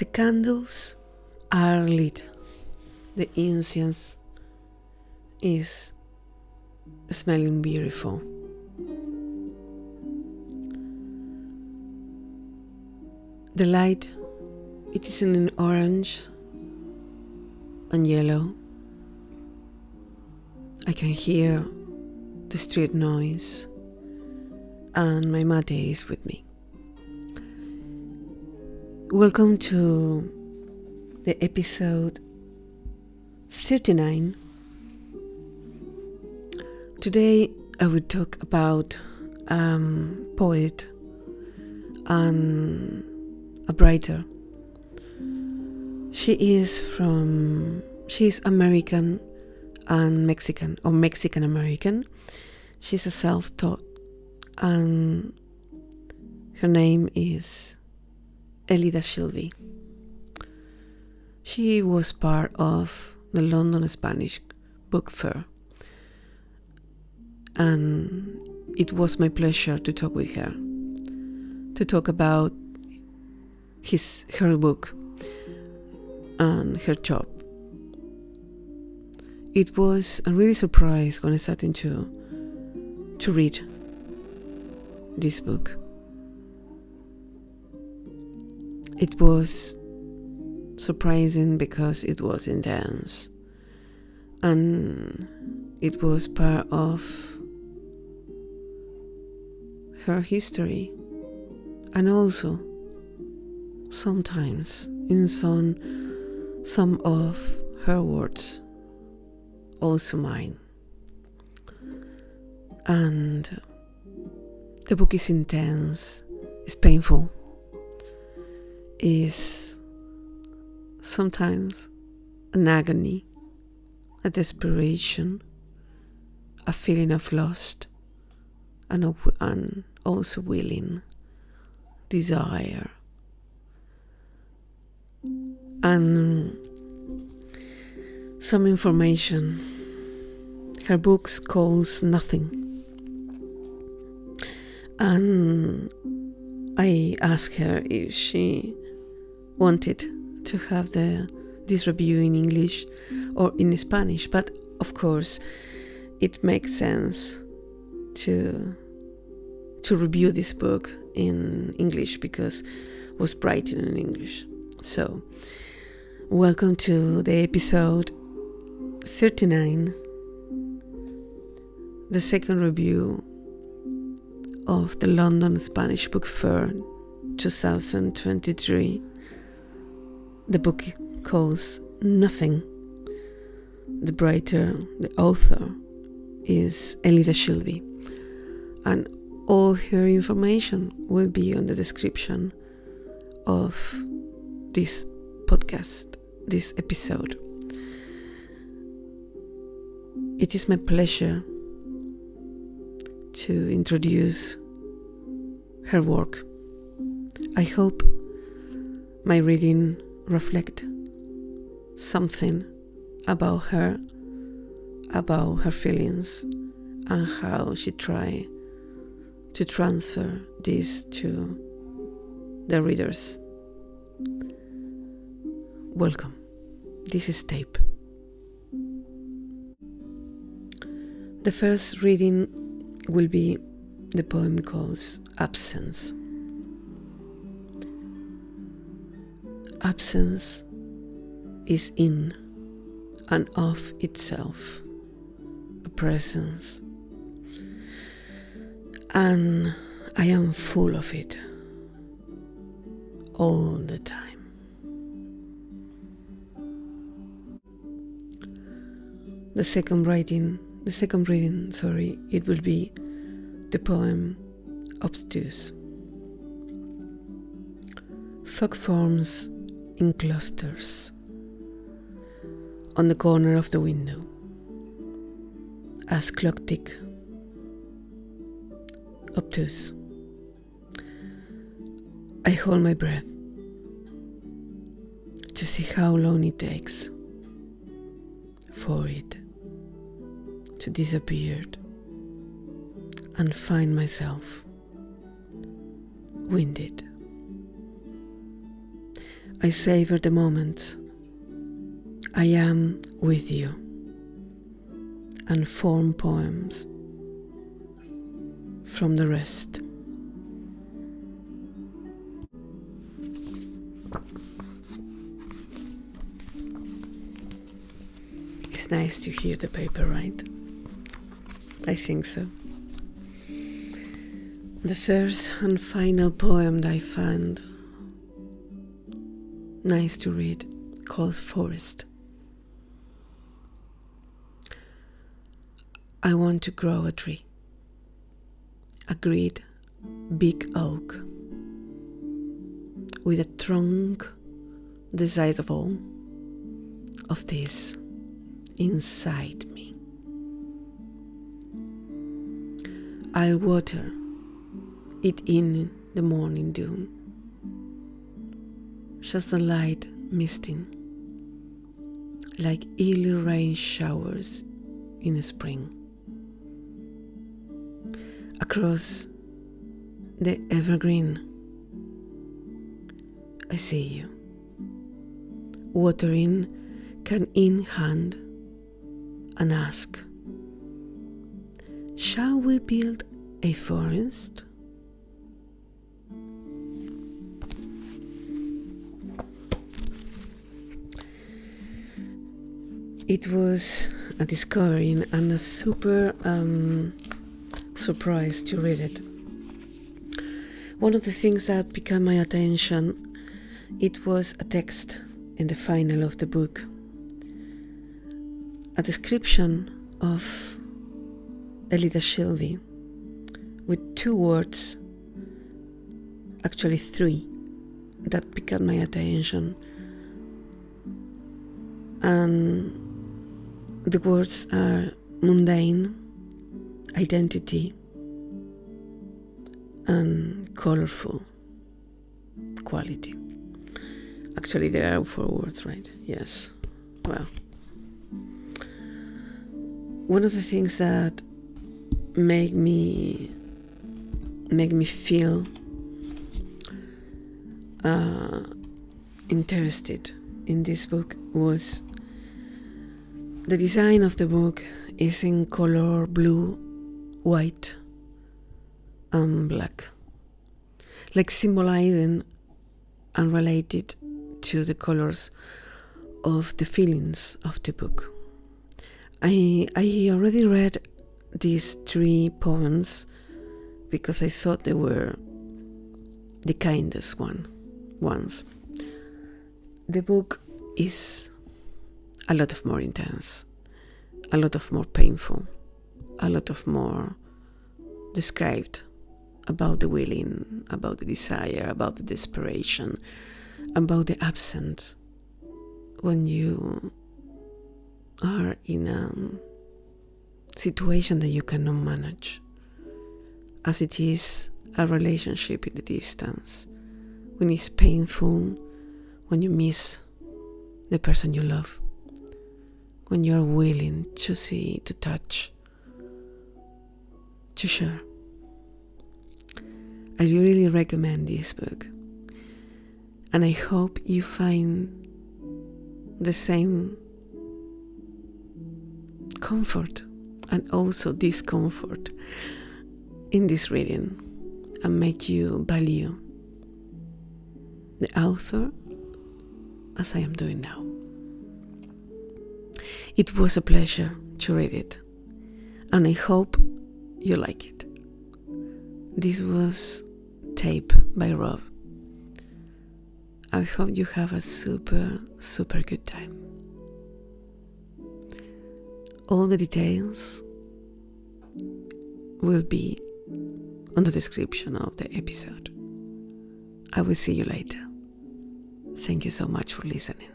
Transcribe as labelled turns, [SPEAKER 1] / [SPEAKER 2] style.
[SPEAKER 1] The candles are lit. The incense is smelling beautiful. The light it is in orange and yellow. I can hear the street noise and my mate is with me. Welcome to the episode 39. Today I will talk about um, poet and a writer. She is from she's American and Mexican or Mexican American. She's a self-taught and her name is Elida Silvey. She was part of the London Spanish Book Fair, and it was my pleasure to talk with her, to talk about his her book and her job. It was a really surprise when I started to to read this book. It was surprising because it was intense. And it was part of her history. And also sometimes in some some of her words also mine. And the book is intense. It's painful is sometimes an agony, a desperation, a feeling of lost, and, and also willing, desire. And some information. Her books calls nothing. And I asked her if she wanted to have the this review in English or in Spanish, but of course, it makes sense to to review this book in English because it was written in English. So, welcome to the episode 39, the second review of the London Spanish Book Fair 2023. The book calls Nothing. The writer, the author, is Elida Silvey, and all her information will be on the description of this podcast, this episode. It is my pleasure to introduce her work. I hope my reading reflect something about her, about her feelings, and how she try to transfer this to the readers. Welcome. This is tape. The first reading will be the poem called Absence. Absence is in and of itself a presence, and I am full of it all the time. The second writing, the second reading, sorry, it will be the poem Obtuse. Fog forms in clusters on the corner of the window as clock tick. Obtuse. I hold my breath to see how long it takes for it to disappear and find myself winded. I savor the moment. I am with you and form poems from the rest. It's nice to hear the paper, right? I think so. The third and final poem that I found nice to read calls Forest. I want to grow a tree, a great big oak with a trunk the size of all of this inside me. I'll water it in the morning dew, just the light misting, like early rain showers in spring. Across the evergreen, I see you, watering can in hand and ask, Shall we build a forest? It was a discovery and a super um, surprise to read it. One of the things that became my attention, it was a text in the final of the book, a description of Elida Silvey with two words, actually three, that became my attention. And the words are mundane, identity, and colorful quality. Actually, there are four words, right? Yes. Well, one of the things that make me make me feel uh, interested in this book was the design of the book is in color blue, white, and black, like symbolizing and related to the colors of the feelings of the book. I I already read these three poems because I thought they were the kindest one ones. The book is a lot of more intense, a lot of more painful, a lot of more described about the willing, about the desire, about the desperation, about the absent. When you are in a situation that you cannot manage, as it is a relationship in the distance, when it's painful, when you miss the person you love, when you're willing to see, to touch, to share. I really recommend this book. And I hope you find the same comfort and also discomfort in this reading and make you value the author as I am doing now. It was a pleasure to read it, and I hope you like it. This was Tape by Rob. I hope you have a super, super good time. All the details will be on the description of the episode. I will see you later. Thank you so much for listening.